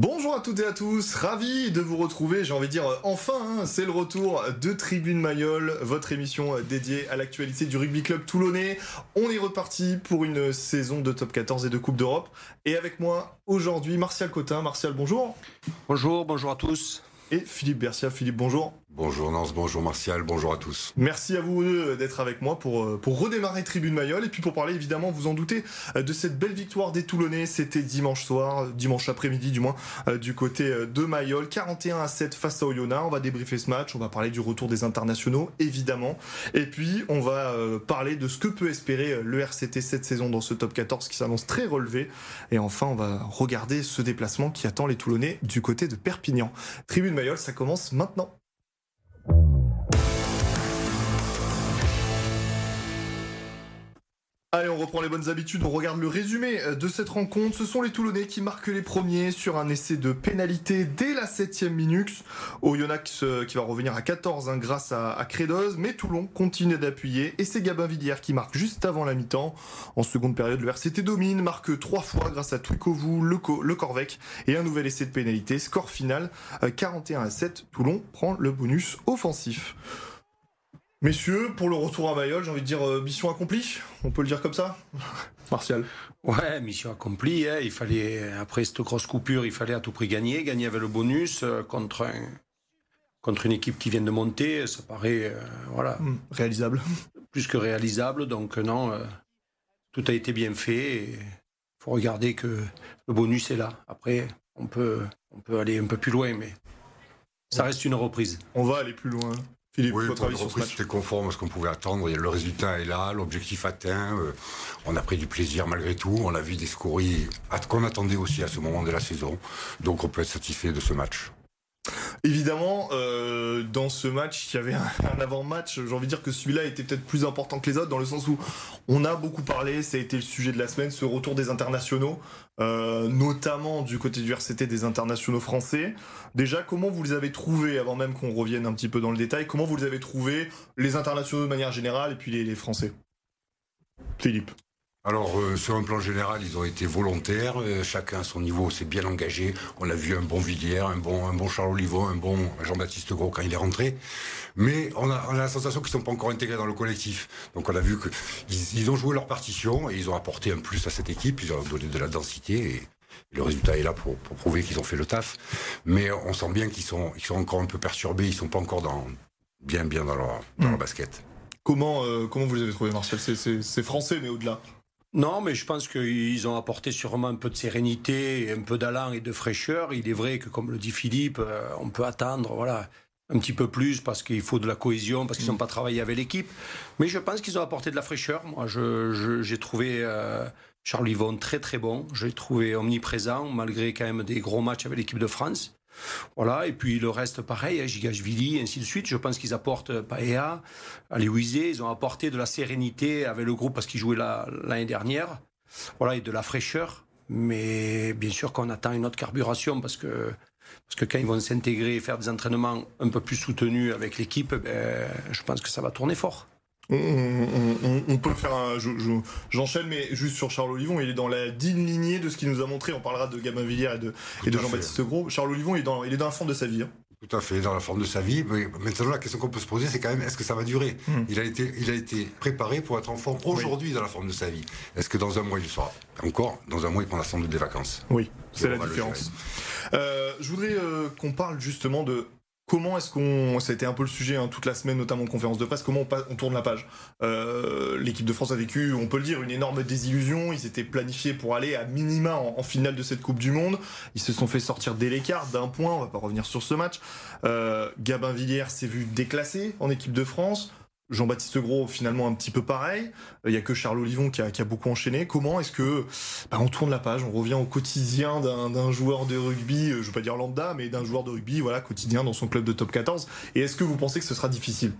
Bonjour à toutes et à tous, ravi de vous retrouver, j'ai envie de dire enfin, hein, c'est le retour de Tribune Mayol, votre émission dédiée à l'actualité du rugby club toulonnais. On est reparti pour une saison de top 14 et de Coupe d'Europe. Et avec moi aujourd'hui, Martial Cotin. Martial, bonjour. Bonjour, bonjour à tous. Et Philippe Bercia. Philippe, bonjour. Bonjour Nance, bonjour Martial, bonjour à tous. Merci à vous deux d'être avec moi pour, euh, pour redémarrer Tribune Mayol et puis pour parler évidemment, vous en doutez, euh, de cette belle victoire des Toulonnais. C'était dimanche soir, dimanche après-midi du moins, euh, du côté de Mayol. 41 à 7 face à Oyonnax. On va débriefer ce match, on va parler du retour des internationaux évidemment. Et puis on va parler de ce que peut espérer le RCT cette saison dans ce top 14 qui s'annonce très relevé. Et enfin, on va regarder ce déplacement qui attend les Toulonnais du côté de Perpignan. Tribune Mayol, ça commence maintenant. Allez, on reprend les bonnes habitudes, on regarde le résumé de cette rencontre. Ce sont les Toulonnais qui marquent les premiers sur un essai de pénalité dès la 7 minute. Oyonnax euh, qui va revenir à 14 hein, grâce à, à mais Toulon continue d'appuyer et c'est Gabin Villière qui marque juste avant la mi-temps. En seconde période, le RCT domine, marque trois fois grâce à Twikovu, le, le Corvec et un nouvel essai de pénalité. Score final 41 euh, à 7. Toulon prend le bonus offensif. Messieurs, pour le retour à Mayol, j'ai envie de dire euh, mission accomplie, on peut le dire comme ça? Martial Ouais, mission accomplie. Hein. Il fallait, après cette grosse coupure, il fallait à tout prix gagner. Gagner avec le bonus euh, contre, un, contre une équipe qui vient de monter, ça paraît euh, voilà, hmm, réalisable. Plus que réalisable. Donc, non, tout a été bien fait. Il faut regarder que le bonus est là. Après, on peut, on peut aller un peu plus loin, mais ça reste une reprise. On va aller plus loin oui, c'était conforme à ce qu'on pouvait attendre. Le résultat est là, l'objectif atteint. Euh, on a pris du plaisir malgré tout. On a vu des scories qu'on attendait aussi à ce moment de la saison. Donc on peut être satisfait de ce match. Évidemment, euh, dans ce match, il y avait un, avant-match. J'ai envie de dire que celui-là était peut-être plus important que les autres, dans le sens où on a beaucoup parlé, ça a été le sujet de la semaine, ce retour des internationaux, euh, notamment du côté du RCT des internationaux français. Déjà, comment vous les avez trouvés, avant même qu'on revienne un petit peu dans le détail, comment vous les avez trouvés, les internationaux de manière générale, et puis les, les Français? Philippe alors, euh, sur un plan général, ils ont été volontaires. Euh, chacun à son niveau s'est bien engagé. On a vu un bon Villiers, un bon, un bon Charles Olivon, un bon Jean-Baptiste Gros quand il est rentré. Mais on a, la sensation qu'ils ne sont pas encore intégrés dans le collectif. Donc, on a vu qu'ils ils ont joué leur partition et ils ont apporté un plus à cette équipe. Ils ont donné de la densité et le résultat est là pour, prouver qu'ils ont fait le taf. Mais on sent bien qu'ils sont, ils sont encore un peu perturbés. Ils ne sont pas encore dans, bien, bien dans leur, dans leur basket. Comment, euh, comment vous les avez trouvés, Martial? C'est français, mais au-delà non, mais je pense qu'ils ont apporté sûrement un peu de sérénité, un peu d'allant et de fraîcheur. Il est vrai que, comme le dit Philippe, euh, on peut attendre, voilà, un petit peu plus parce qu'il faut de la cohésion, parce qu'ils n'ont mm. pas travaillé avec l'équipe. Mais je pense qu'ils ont apporté de la fraîcheur. Moi, j'ai trouvé euh, Charles Yvonne très très bon. J'ai trouvé omniprésent, malgré quand même des gros matchs avec l'équipe de France. Voilà, et puis le reste, pareil, hein, Gigashvili, ainsi de suite. Je pense qu'ils apportent euh, Paea, Aléouizé, ils ont apporté de la sérénité avec le groupe parce qu'ils jouaient l'année dernière. Voilà, et de la fraîcheur. Mais bien sûr qu'on attend une autre carburation parce que, parce que quand ils vont s'intégrer et faire des entraînements un peu plus soutenus avec l'équipe, ben, je pense que ça va tourner fort. On, peut faire un. J'enchaîne, mais juste sur Charles Olivon, il est dans la digne lignée de ce qu'il nous a montré. On parlera de Gabin Villiers et de, de Jean-Baptiste Gros. Charles Olivon, il est, dans, il est dans la forme de sa vie. Hein. Tout à fait, dans la forme de sa vie. Mais maintenant, la question qu'on peut se poser, c'est quand même est-ce que ça va durer? Hmm. il, a été, il a été préparé pour être en forme aujourd'hui dans la forme de sa vie. Est-ce que dans un mois, il sera encore Dans un mois, il prendra sans doute des vacances? Oui, c'est la différence. Euh, je voudrais euh, qu'on parle justement de Comment est-ce qu'on, ça a été un peu le sujet hein, toute la semaine, notamment en conférence de presse, comment on, tourne la page euh, L'équipe de France a vécu, on peut le dire, une énorme désillusion. Ils étaient planifiés pour aller à minima en, finale de cette Coupe du Monde. Ils se sont fait sortir dès l'écart d'un point, on va pas revenir sur ce match. Euh, Gabin Villiers s'est vu déclassé en équipe de France. Jean-Baptiste Gros, finalement, un petit peu pareil. Il n'y a que Charles Olivon qui a, beaucoup enchaîné. Comment est-ce que bah, on tourne la page, on revient au quotidien d'un joueur de rugby, euh, je ne veux pas dire lambda, mais d'un joueur de rugby, voilà, quotidien dans son club de top 14. Et est-ce que vous pensez que ce sera difficile?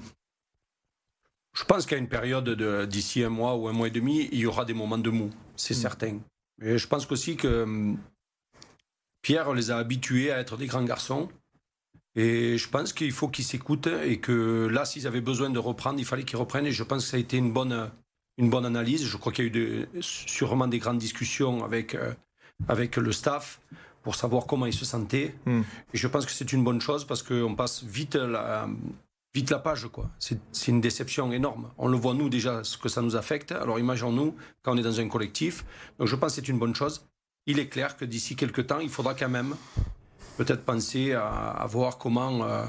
Je pense qu'à une période d'ici un mois ou un mois et demi, il y aura des moments de mou, c'est mm. certain. Mais je pense aussi que hum, Pierre les a habitués à être des grands garçons. Et je pense qu'il faut qu'ils s'écoutent et que là, s'ils avaient besoin de reprendre, il fallait qu'ils reprennent. Et je pense que ça a été une bonne, une bonne analyse. Je crois qu'il y a eu sûrement des grandes discussions avec, euh, avec le staff pour savoir comment il se sentait. Hmm. Et je pense que c'est une bonne chose parce qu'on passe vite la, vite la page. quoi. C'est c'est une déception énorme. On le voit nous déjà, ce que ça nous affecte. Alors imaginons-nous quand on est dans un collectif. Donc je pense que c'est une bonne chose. Il est clair que d'ici quelques temps, il faudra quand même peut-être penser à, à voir comment, euh,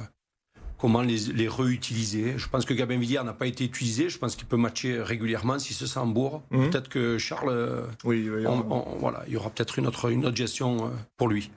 comment les, les réutiliser. Je pense que Gabin Villiers n'a pas été utilisé. Je pense qu'il peut matcher régulièrement s'il se sent en bourre. Mhm. Peut-être que Charles, euh, Oui, il on- on- voilà, il y aura peut-être une autre, une autre gestion euh, pour lui.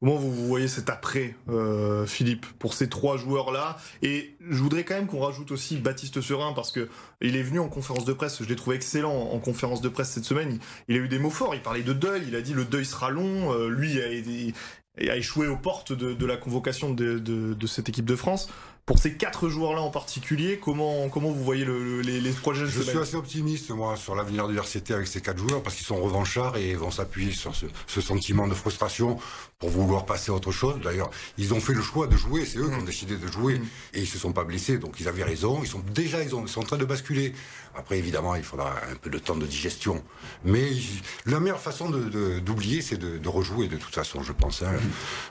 Comment vous vous voyez cet après, euh, Philippe, pour ces trois joueurs-là? Et je voudrais quand même qu'on rajoute aussi Baptiste Serin, parce que il est venu en conférence de presse, je l'ai trouvé excellent en conférence de presse cette semaine. Il, il a eu des mots forts, il parlait de deuil, il a dit le deuil sera long. euh, lui a, été- a échoué aux portes de, la convocation de cette équipe de France. Pour ces quatre joueurs-là en particulier, comment, comment vous voyez le- le- les, les prochaines Je suis assez optimiste, moi, sur l'avenir du RCT avec ces quatre joueurs, parce qu'ils sont revanchards et vont s'appuyer sur ce, ce sentiment de frustration pour vouloir passer à autre chose. D'ailleurs, ils ont fait le choix de jouer, c'est eux qui ont décidé de jouer, et ils se sont pas blessés, donc ils avaient raison. Ils sont déjà, ils, ont, ils sont en train de basculer. Après, évidemment, il faudra un peu de temps de digestion. Mais ils- la meilleure façon de- de- d'oublier, c'est de, de rejouer, de toute façon, je pense. hein.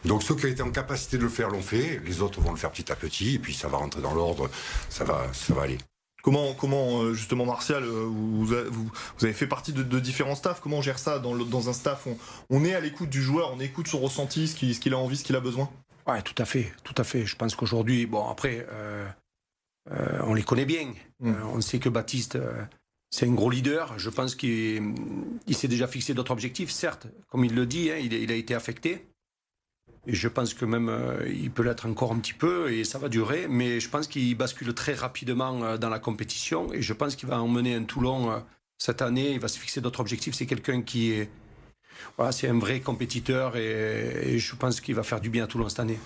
Donc ceux qui ont été en capacité de le faire l'ont fait, les autres vont le faire petit à petit, et puis ça va rentrer dans l'ordre, ça va, ça va aller. Comment, comment euh, justement, Martial, euh, vous, vous, vous avez fait partie de, de différents staffs. Comment on gère ça dans, le- dans un staff? On, on est à l'écoute du joueur, on écoute son ressenti, ce qu'il a envie, ce qu'il a besoin? Ouais, tout à fait, tout à fait. Je pense qu'aujourd'hui, bon, après, euh, euh, on les connaît bien. Mm. Euh, on sait que Baptiste, euh, c'est un gros leader. Je pense qu'il il s'est déjà fixé d'autres objectifs, certes. Comme il le dit, hein, il a été affecté. Je pense que même euh, il peut l'être encore un petit peu et ça va durer. Mais je pense qu'il bascule très rapidement euh, dans la compétition et je pense qu'il va emmener un Toulon euh, cette année. Il va se fixer d'autres objectifs. C'est quelqu'un qui est, voilà, c'est un vrai compétiteur et, et je pense qu'il va faire du bien à Toulon cette année.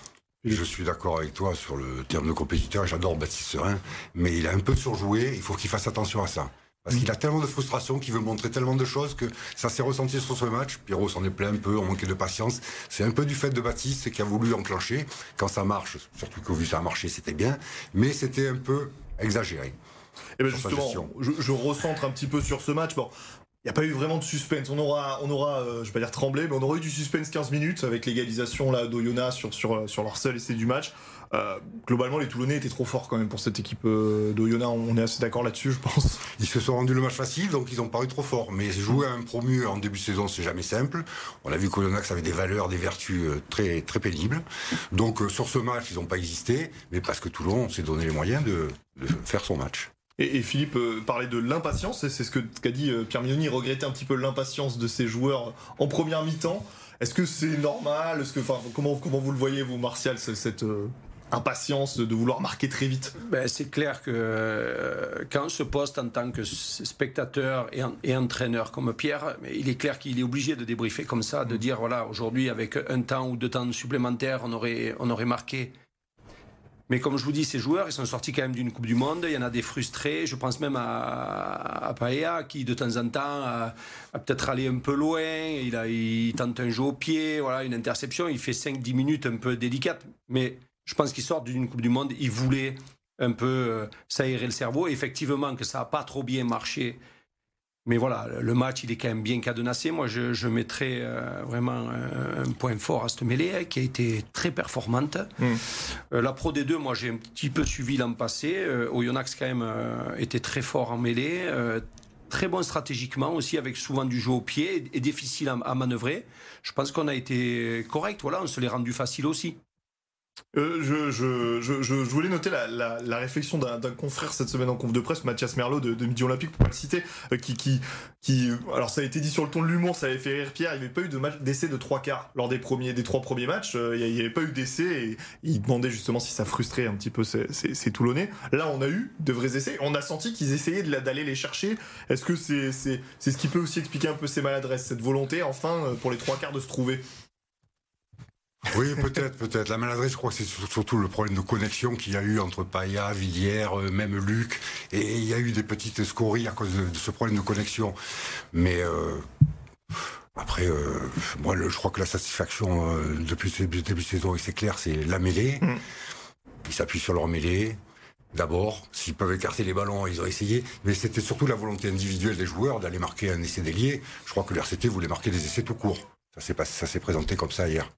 Je suis d'accord avec toi sur le terme de compétiteur. J'adore Baptiste Serin, mais il a un peu surjoué. Il faut qu'il fasse attention à ça. Parce qu'il a tellement de frustration, qu'il veut montrer tellement de choses que ça s'est ressenti sur ce match. Pierrot s'en est plaint un peu, on manquait de patience. C'est un peu du fait de Baptiste qui a voulu enclencher. Quand ça marche, surtout qu'au vu ça a marché, c'était bien. Mais c'était un peu exagéré. Et bien justement, je, je recentre un petit peu sur ce match. Bon, il n'y a pas eu vraiment de suspense. On aura, on aura euh, je vais pas dire tremblé, mais on aura eu du suspense 15 minutes avec l'égalisation là sur, sur, sur leur seul essai du match. Euh, globalement, les Toulonnais étaient trop forts quand même pour cette équipe euh, d'Oyonnax. On est assez d'accord là-dessus, je pense. Ils se sont rendus le match facile, donc ils ont paru trop forts. Mais jouer à un promu en début de saison, c'est jamais simple. On a vu qu'Oyonax avait des valeurs, des vertus euh, très, très pénibles. Donc euh, sur ce match, ils n'ont pas existé, mais parce que Toulon s'est donné les moyens de, de faire son match. Et, Philippe parlait de l'impatience, et c'est ce que qu'a dit Pierre Mignoni, regrettait un petit peu l'impatience de ses joueurs en première mi-temps. Est-ce que c'est normal? Est-ce que, enfin, comment, comment vous le voyez, vous, Martial, ce- cette impatience de vouloir marquer très vite Ben, c'est clair que euh, quand on se poste en tant que spectateur et, en- et entraîneur comme Pierre, il est clair qu'il est obligé de débriefer comme ça, de dire voilà, aujourd'hui, avec un temps ou deux temps supplémentaires, on aurait, on aurait marqué. Mais comme je vous dis, ces joueurs, ils sont sortis quand même d'une Coupe du Monde. Il y en a des frustrés. Je pense même à, à Paella, qui de temps en temps a, a peut-être allé un peu loin. Il, a, il tente un jeu au pied, voilà, une interception. Il fait 5-10 minutes un peu délicates. Mais je pense qu'il sort d'une Coupe du Monde. Il voulait un peu euh, s'aérer le cerveau. Effectivement, que ça n'a pas trop bien marché. Mais voilà, le match, il est quand même bien cadenassé. Moi, je, je mettrais euh, vraiment un, un point fort à cette mêlée hein, qui a été très performante. Mm. Euh, la Pro D2, moi, j'ai un petit peu suivi l'an passé. Oyonnax, quand même, était très fort en mêlée. très bon stratégiquement aussi, avec souvent du jeu au pied et, et difficile à, à manœuvrer. Je pense qu'on a été correct. Voilà, on se l'est rendu facile aussi. Euh, je, je, je, voulais noter la, réflexion d'un confrère cette semaine en conf de presse, Mathias Merlot de, de Midi Olympique, pour pas le citer, euh, qui, alors ça a été dit sur le ton de l'humour, ça avait fait rire Pierre, il n'y avait pas eu de d'essai de trois quarts lors des premiers, des trois premiers matchs, euh, il n'y avait pas eu d'essai et il demandait justement si ça frustrait un petit peu ces, Toulonnais. Là, on a eu de vrais essais, on a senti qu'ils essayaient d'aller les chercher. Est-ce que c'est c'est c'est ce qui peut aussi expliquer un peu ces maladresses, cette volonté, enfin, euh, pour les trois quarts de se trouver? Oui, peut-être, peut-être. La maladresse, je crois que c'est sur- surtout le problème de connexion qu'il y a eu entre Paya, Villiers, euh, même Luc. Et il y a eu des petites scories à cause de, ce problème de connexion. Mais euh, après, euh, moi, le- je crois que la satisfaction euh, depuis ce début de saison, et c'est clair, c'est la mêlée. Mm. Ils s'appuient sur leur mêlée. D'abord, s'ils peuvent écarter les ballons, ils ont essayé. Mais c'était surtout la volonté individuelle des joueurs d'aller marquer un essai délié. Je crois que l'RCT voulait marquer des essais tout court. Ça s'est présenté comme ça hier.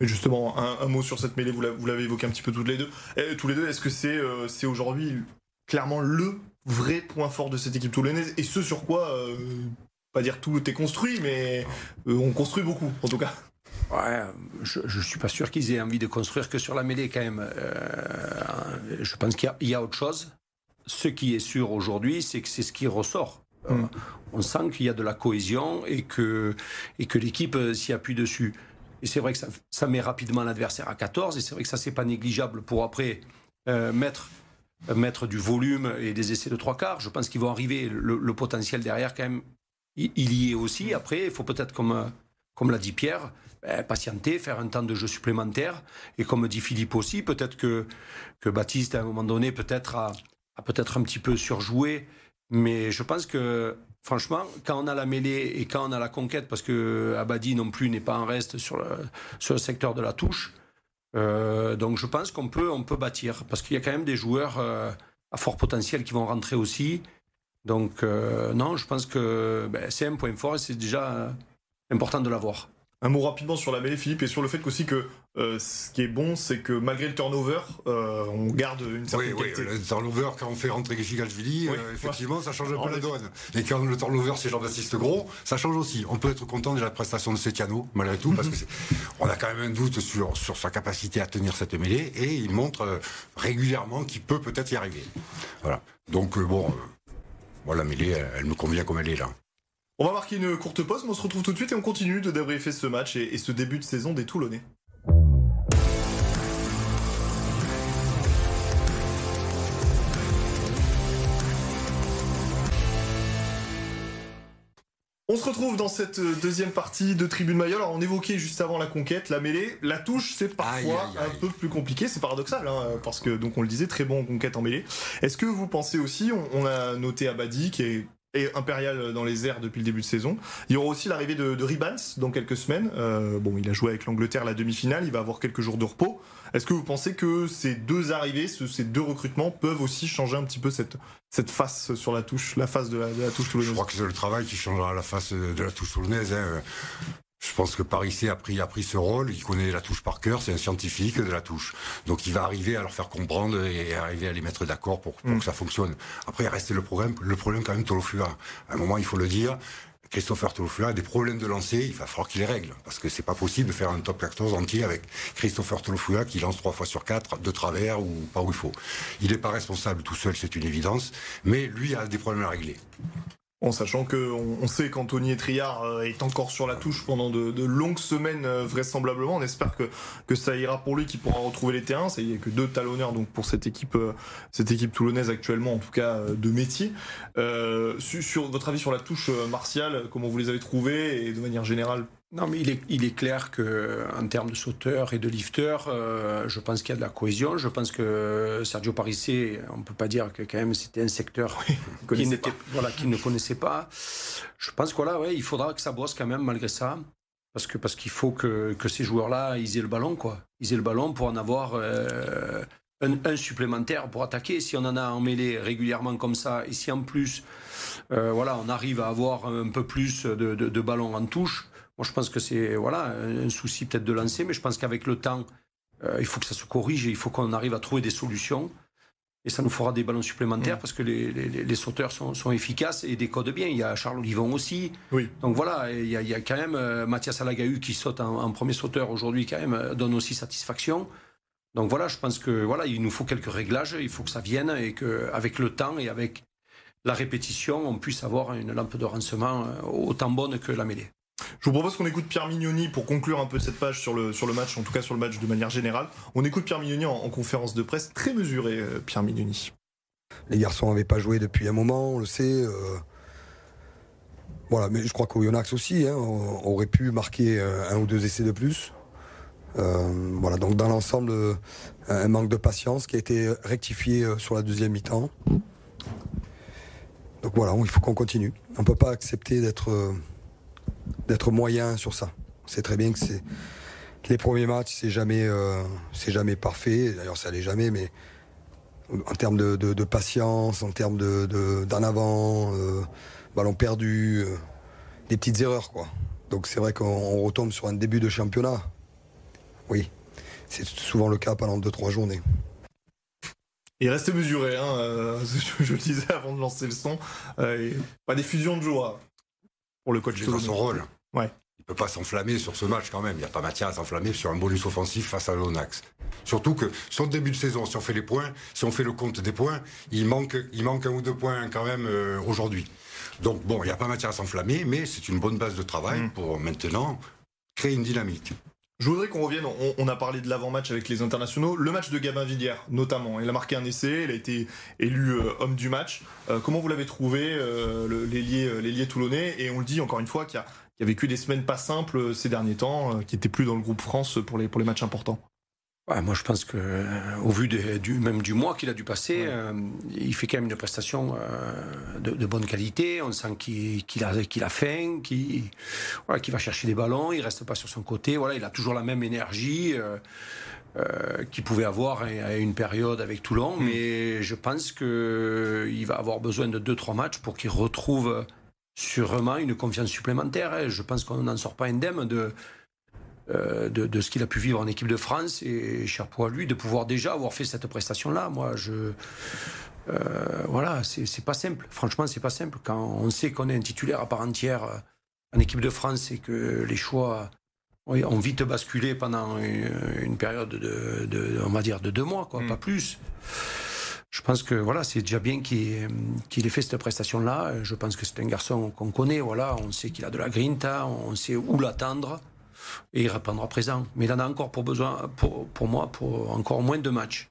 Et justement, un, mot sur cette mêlée, vous l'avez évoqué un petit peu toutes les deux. Et, tous les deux, est-ce que c'est c'est aujourd'hui clairement le vrai point fort de cette équipe toulonnaise et ce sur quoi, pas dire tout est construit, mais on construit beaucoup en tout cas Ouais, je, ne suis pas sûr qu'ils aient envie de construire que sur la mêlée quand même. Euh, je pense qu'il y, a autre chose. Ce qui est sûr aujourd'hui, c'est que c'est ce qui ressort. Euh, mm. on sent qu'il y a de la cohésion et que, et que l'équipe euh, s'y appuie dessus. Et c'est vrai que ça, met rapidement l'adversaire à 14, et c'est vrai que ça, c'est pas négligeable pour après mettre, mettre du volume et des essais de trois quarts. Je pense qu'ils vont arriver, le, potentiel derrière, quand même, il, y est aussi. Après, il faut peut-être, comme, comme l'a dit Pierre, ben, patienter, faire un temps de jeu supplémentaire. Et comme dit Philippe aussi, peut-être que, que Baptiste, à un moment donné, peut-être a, peut-être un petit peu surjoué. Mais je pense que, franchement, quand on a la mêlée et quand on a la conquête, parce que Abadi non plus n'est pas en reste sur le, secteur de la touche, euh, donc je pense qu'on peut, on peut bâtir. Parce qu'il y a quand même des joueurs euh, à fort potentiel qui vont rentrer aussi. Donc euh, non, je pense que ben, c'est un point fort et c'est déjà important de l'avoir. Un mot rapidement sur la mêlée, Philippe, et sur le fait qu'aussi que euh, ce qui est bon, c'est que malgré le turnover, euh, on garde une certaine oui, qualité. Oui, le turnover, quand on fait rentrer Gigalvili, euh, effectivement, ça change un peu la donne. Et quand le turnover, c'est Jean-Baptiste Gros, ça change aussi. On peut être content de la prestation de Setiano, malgré tout, parce qu'on a quand même un doute sur, sur sa capacité à tenir cette mêlée, et il montre régulièrement qu'il peut peut-être y arriver. Voilà. Donc, bon, voilà, la mêlée, elle me convient comme elle est là. On va marquer une courte pause, mais on se retrouve tout de suite et on continue de débriefer ce match et, ce début de saison des Toulonnais. On se retrouve dans cette deuxième partie de Tribune Mayol. Alors, on évoquait juste avant la conquête, la mêlée. La touche, c'est parfois un peu plus compliqué. C'est paradoxal, hein, parce que, donc, on le disait, très bon en conquête en mêlée. Est-ce que vous pensez aussi, on, a noté Abadi, qui est et impérial dans les airs depuis le début de saison. Il y aura aussi l'arrivée de, de Ribans dans quelques semaines. Euh, bon, il a joué avec l'Angleterre la demi-finale, il va avoir quelques jours de repos. Est-ce que vous pensez que ces deux arrivées, ces deux recrutements peuvent aussi changer un petit peu cette, face sur la touche, la face de la, de la touche toulonnaise? Je crois que c'est le travail qui changera la face de la touche toulonnaise. Hein. Je pense que Paris a pris, a pris ce rôle, il connaît la touche par cœur, c'est un scientifique de la touche. Donc il va arriver à leur faire comprendre et arriver à les mettre d'accord pour, pour mm. que ça fonctionne. Après, il reste le problème, le problème quand même Tolofua. À un moment, il faut le dire, Christopher Tolofua a des problèmes de lancer, il va falloir qu'il les règle. Parce que c'est pas possible de faire un top 14 entier avec Christopher Tolofua qui lance trois fois sur quatre, de travers ou pas où il faut. Il n'est pas responsable tout seul, c'est une évidence, mais lui a des problèmes à régler. En sachant que on, sait qu'Anthony Triard euh, est encore sur la touche pendant de, longues semaines euh, vraisemblablement. On espère que, que ça ira pour lui, qu'il pourra retrouver les terrains. Il n'y a que deux talonneurs donc pour cette équipe, euh, cette équipe toulonnaise actuellement, en tout cas de métier. sur, votre avis sur la touche martiale, comment vous les avez trouvés et de manière générale non, mais il est, il est clair qu'en termes de sauteurs et de lifteurs, euh, je pense qu'il y a de la cohésion. Je pense que Sergio Parissé, on ne peut pas dire que quand même c'était un secteur qui, voilà, qui ne connaissait pas. Je pense que ouais, il faudra que ça bosse quand même malgré ça. Parce que parce qu'il faut que, que ces joueurs-là, ils aient le ballon, quoi. Ils aient le ballon pour en avoir euh, un, supplémentaire pour attaquer. Si on en a emmêlé régulièrement comme ça, et si en plus, euh, voilà, on arrive à avoir un peu plus de, de, de ballons en touche, moi, je pense que c'est voilà, un souci peut-être de lancer, mais je pense qu'avec le temps, euh, il faut que ça se corrige et il faut qu'on arrive à trouver des solutions. Et ça nous fera des ballons supplémentaires mm. parce que les, les, sauteurs sont, sont, efficaces et décodent bien. Il y a Charles Olivon aussi. Oui. Donc voilà, il y, a, il y a quand même euh, Mathias Alagahu qui saute en, premier sauteur aujourd'hui, quand même, euh, donne aussi satisfaction. Donc voilà, je pense que voilà, il nous faut quelques réglages, il faut que ça vienne et qu'avec le temps et avec la répétition, on puisse avoir une lampe de rancement autant bonne que la mêlée. Je vous propose qu'on écoute Pierre Mignoni pour conclure un peu cette page sur le, sur le match, en tout cas sur le match de manière générale. On écoute Pierre Mignoni en, conférence de presse, très mesuré, euh, Pierre Mignoni. Les garçons n'avaient pas joué depuis un moment, on le sait. Euh. Voilà, mais je crois qu'au Yonax aussi, hein, on aurait pu marquer euh, un ou deux essais de plus. voilà, donc dans l'ensemble, un manque de patience qui a été rectifié sur la deuxième mi-temps. Donc voilà, il faut qu'on continue. On ne peut pas accepter d'être d'être moyen sur ça. C'est très bien que c'est les premiers matchs, c'est jamais, euh, jamais parfait. D'ailleurs, ça l'est jamais, mais en termes de, patience, en termes de, d'en avant, euh, ballon perdu, euh, des petites erreurs, quoi. Donc c'est vrai qu'on retombe sur un début de championnat. Oui, c'est souvent le cas pendant 2-3 journées. Et restez mesuré, hein, euh, je, le disais avant de lancer le son. Pas des fusions de joie pour le coach. C'est son rôle. Ouais. Il peut pas s'enflammer sur ce match quand même. Il n'y a pas matière à s'enflammer sur un bonus offensif face à l'Onax. Surtout que sur le début de saison, si on fait les points, si on fait le compte des points, il manque, il manque un ou deux points quand même euh, aujourd'hui. Donc bon, il n'y a pas matière à s'enflammer, mais c'est une bonne base de travail mm. pour maintenant créer une dynamique. Je voudrais qu'on revienne, on, a parlé de l'avant-match avec les internationaux, le match de Gabin Villière notamment. Il a marqué un essai, il a été élu euh, homme du match. Euh, comment vous l'avez trouvé, euh, l'ailier toulonnais? Et on le dit encore une fois qu'il a, a, vécu des semaines pas simples ces derniers temps, qui n'était plus dans le groupe France pour les matchs importants moi, je pense que, euh, au vu du, même du mois qu'il a dû passer, euh, il fait quand même une prestation euh, de, bonne qualité. On sent qu'il a, qu'il a faim, qu'il voilà, va chercher des ballons, il reste pas sur son côté. Voilà, il a toujours la même énergie qu'il pouvait avoir à une période avec Toulon. Mm. Mais je pense qu'il va avoir besoin de 2-3 matchs pour qu'il retrouve sûrement une confiance supplémentaire. Je pense qu'on n'en sort pas indemne de euh, de, ce qu'il a pu vivre en équipe de France et chapeau à lui de pouvoir déjà avoir fait cette prestation-là. Moi, je. Euh, voilà, c'est pas simple. Franchement, c'est pas simple. Quand on sait qu'on est un titulaire à part entière euh, en équipe de France et que les choix ont vite basculé pendant une, période de, on va dire, de deux mois, quoi, mm. pas plus. Je pense que voilà, c'est déjà bien qu'il ait fait cette prestation-là. Je pense que c'est un garçon qu'on connaît. Voilà, on sait qu'il a de la grinta, on sait où l'attendre et il répondra présent. Mais il en a encore pour besoin, pour, pour moi, pour encore moins de matchs.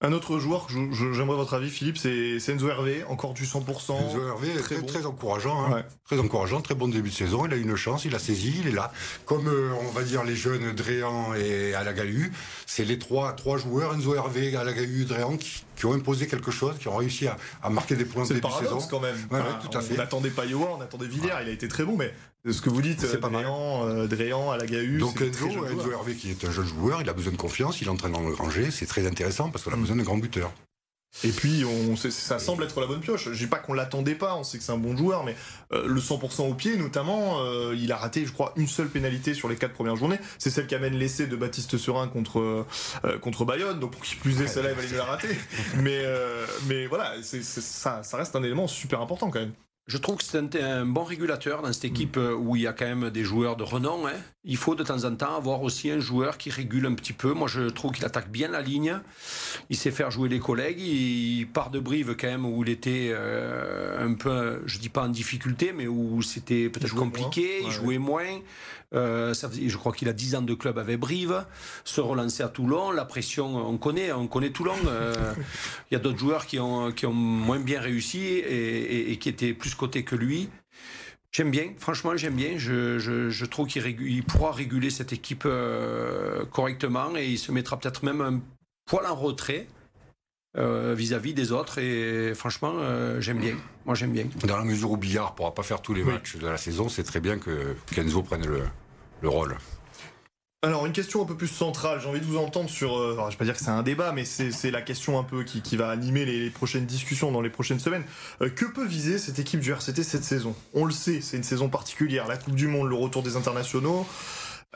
Un autre joueur, j'aimerais votre avis, Philippe, c'est Enzo Hervé, encore du 100%. Enzo Hervé est très, très, encourageant, hein. très encourageant, très bon début de saison. Il a eu une chance, il a saisi, il est là. Comme euh, on va dire les jeunes Dréan et Alagahu, c'est les trois, trois joueurs, Enzo Hervé, Alagahu, Dréan, qui, qui, ont imposé quelque chose, qui ont réussi à, à marquer des points de début de saison. quand même. tout à fait. On n'attendait pas Yoa, on attendait Villiers, il a été très bon, mais ce que vous dites, c'est pas Dréan, euh, Dréan, Alagahu. Donc Enzo, Enzo Hervé, qui est un jeune joueur, il a besoin de confiance, il entraîne dans le granger, c'est très intéressant parce qu'on a mm. besoin de grands buteurs. Et puis, on, ça semble être la bonne pioche. Je dis pas qu'on l'attendait pas, on sait que c'est un bon joueur, mais euh, le 100% au pied, notamment, euh, il a raté, je crois, une seule pénalité sur les quatre premières journées. C'est celle qui amène l'essai de Baptiste Serin contre euh, contre Bayonne. Donc, pour qu'il plus est, celle-là, il va la rater. mais mais voilà, ça, ça reste un élément super important quand même. Je trouve que c'est un, bon régulateur dans cette équipe euh, où il y a quand même des joueurs de renom. Hein. Il faut de temps en temps avoir aussi un joueur qui régule un petit peu. Moi, je trouve qu'il attaque bien la ligne. Il sait faire jouer les collègues. Il part de Brive quand même où il était euh, un peu, je dis pas en difficulté, mais où c'était peut-être compliqué. il jouait moins. Euh, ça je crois qu'il a 10 ans de club avec Brive, se relancer à Toulon, la pression, on connaît, on connaît Toulon. Euh, il y a d'autres joueurs qui ont, qui ont moins bien réussi et, qui étaient plus cotés que lui. J'aime bien, franchement, j'aime bien. Je, je, trouve qu'il pourra réguler cette équipe euh, correctement et il se mettra peut-être même un poil en retrait vis-à-vis des autres. Et franchement, j'aime bien. Moi, j'aime bien. Dans la mesure où Billard ne pourra pas faire tous les matchs de la saison, c'est très bien que Kenzo prenne le, le rôle. Alors une question un peu plus centrale, j'ai envie de vous entendre sur, euh, je vais pas dire que c'est un débat, mais c'est la question un peu qui, va animer les, prochaines discussions dans les prochaines semaines. Euh, que peut viser cette équipe du RCT cette saison? On le sait, c'est une saison particulière, la Coupe du Monde, le retour des internationaux.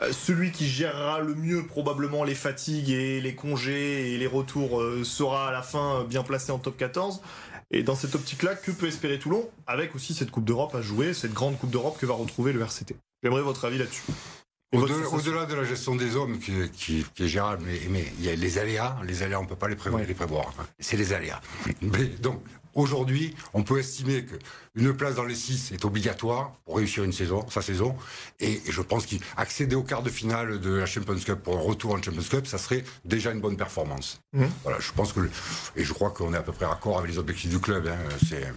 Euh, celui qui gérera le mieux probablement les fatigues et les congés et les retours sera à la fin bien placé en top 14. Et dans cette optique-là, que peut espérer Toulon avec aussi cette Coupe d'Europe à jouer, cette grande Coupe d'Europe que va retrouver le RCT J'aimerais votre avis là-dessus. Au-delà de la gestion des hommes qui, est gérable, mais, il y a les aléas. Les aléas, on ne peut pas les prévoir. Les prévoir. C'est les aléas. Mais donc, aujourd'hui, on peut estimer qu'une place dans les six est obligatoire pour réussir une saison, sa saison. Et, je pense qu'accéder au quart de finale de la Champions Cup pour un retour en Champions Cup, ça serait déjà une bonne performance. Mmh. Voilà, je pense que, et je crois qu'on est à peu près raccord avec les objectifs du club. Hein. c'est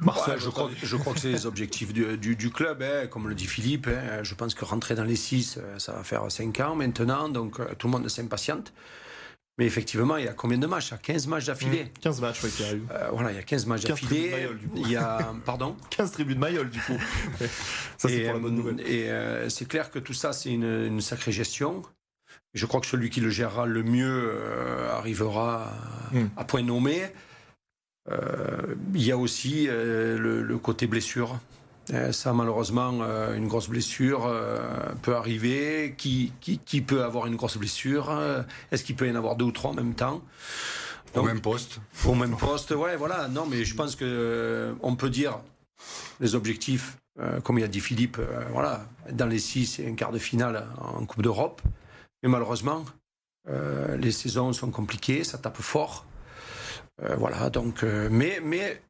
je, crois, je, crois, que c'est les objectifs du, du, club, hein, comme le dit Philippe. Hein. je pense que rentrer dans les 6, euh, ça va faire 5 ans maintenant, donc euh, tout le monde s'impatiente. Mais effectivement, il y a combien de matchs? Il y a 15 matchs d'affilée. 15 mmh. matchs, oui, qu'il y a eu. Euh, voilà, il y a 15 matchs d'affilée. Il y a. Pardon? 15 tribus de Mayol, du coup. ça, c'est pour la bonne nouvelle. Et c'est clair que tout ça, c'est une, sacrée gestion. Je crois que celui qui le gérera le mieux arrivera mmh. à point nommé. Euh, il y a aussi euh, le, côté blessure. ça, malheureusement, une grosse blessure peut arriver. Qui, qui, qui, peut avoir une grosse blessure? Est-ce qu'il peut y en avoir deux ou trois en même temps? Au même poste Au même poste, ouais, voilà. Non, mais je pense que on peut dire les objectifs, comme il a dit Philippe, voilà, dans les six et un quart de finale en Coupe d'Europe. Mais malheureusement, les saisons sont compliquées, ça tape fort. Voilà, donc, mais, mais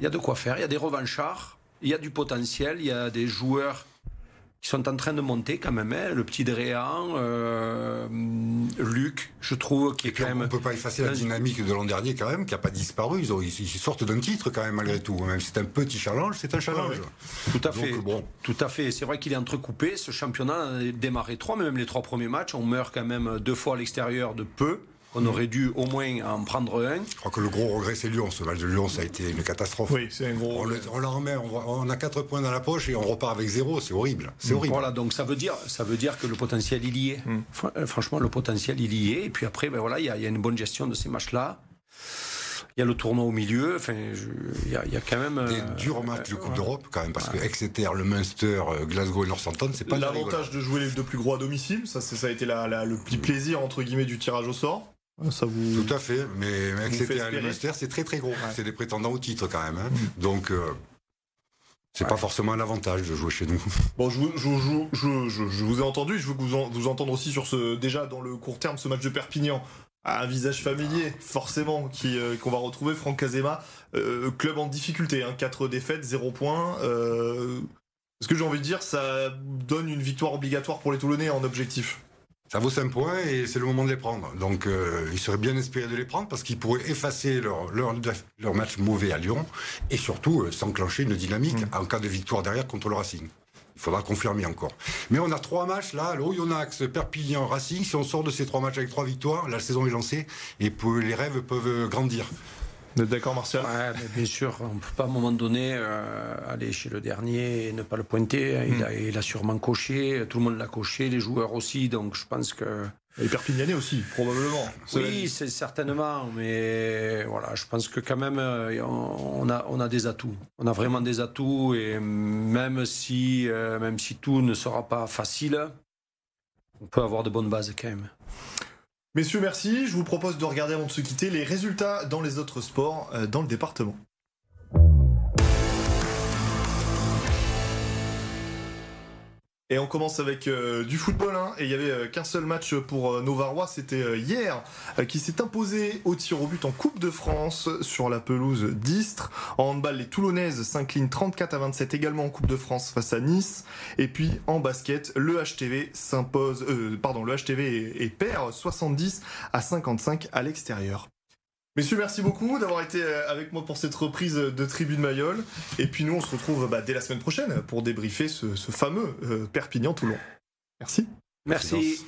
il y a de quoi faire. Il y a des revanchards, il y a du potentiel, il y a des joueurs qui sont en train de monter quand même. Hein. Le petit Dréan, euh, Luc, je trouve, qui est quand même. On ne peut pas effacer la dynamique de l'an dernier quand même, qui n'a pas disparu. Ils, sortent d'un titre quand même malgré tout. Même si c'est un petit challenge, c'est un challenge. Tout à fait. bon. Tout à fait. C'est vrai qu'il est entrecoupé. Ce championnat a démarré trois, mais même les trois premiers matchs, on meurt quand même deux fois à l'extérieur de peu. On aurait dû au moins en prendre un. Je crois que le gros regret, c'est Lyon. Ce match de Lyon, ça a été une catastrophe. Oui, c'est un gros. On, la remet, on, a 4 points dans la poche et on repart avec zéro. C'est horrible. C'est horrible. Voilà, donc ça veut dire, ça veut dire que le potentiel, il y est. Hmm. Euh, franchement, le potentiel, il y est. Et puis après, ben voilà, il y, a une bonne gestion de ces matchs-là. Il y a le tournoi au milieu. Enfin, il y, a quand même. Des euh, durs matchs de Coupe d'Europe, quand même, parce que Exeter, le Munster, euh, Glasgow et Northampton, c'est pas L'avantage de jouer les deux plus gros à domicile, ça, ça a été le petit plaisir, entre guillemets, du tirage au sort. Tout à fait, mais Exeter et Munster, c'est très très gros. C'est des prétendants au titre quand même. Hein. Mm. Donc, euh, c'est pas forcément un avantage de jouer chez nous. Bon, je, je, vous ai entendu, je veux vous, vous entendre aussi sur ce, déjà dans le court terme, ce match de Perpignan. À un visage familier, forcément, qui, euh, qu'on va retrouver, Franck Kazema, euh, club en difficulté, hein, 4 défaites, 0 points. ce que j'ai envie de dire, ça donne une victoire obligatoire pour les Toulonnais en objectif ça vaut 5 points et c'est le moment de les prendre. Donc euh, il serait bien espéré de les prendre parce qu'ils pourraient effacer leur, leur, leur, match mauvais à Lyon et surtout euh, s'enclencher une dynamique mm. en cas de victoire derrière contre le Racing. Il faudra confirmer encore. Mais on a trois matchs là, le Oyonnax, Perpignan, Racing. Si on sort de ces trois matchs avec trois victoires, la saison est lancée et les rêves peuvent grandir d'accord, Martial? Bien sûr, on ne peut pas à un moment donné euh, aller chez le dernier et ne pas le pointer. Il, hmm. a, il, a, sûrement coché, tout le monde l'a coché, les joueurs aussi, donc je pense que. Et Perpignanais aussi, probablement. Oui, c'est certainement, mais voilà, je pense que quand même, euh, on a, on a des atouts. On a vraiment des atouts, et même si, euh, même si tout ne sera pas facile, on peut avoir de bonnes bases quand même. Messieurs, merci. Je vous propose de regarder avant de se quitter les résultats dans les autres sports euh, dans le département. Et on commence avec euh, du football, hein, et il y avait euh, qu'un seul match pour euh, c'était hier, qui s'est imposé au tir au but en Coupe de France sur la pelouse d'Istres. En handball, les Toulonnaises s'inclinent 34 à 27 également en Coupe de France face à Nice. Et puis en basket, le HTV s'impose, pardon, le HTV perd 70 à 55 à l'extérieur. Messieurs, merci beaucoup d'avoir été euh, avec moi pour cette reprise de Tribune Mayol. Et puis nous, on se retrouve bah, dès la semaine prochaine pour débriefer ce, fameux euh, Perpignan-Toulon. Merci. Merci.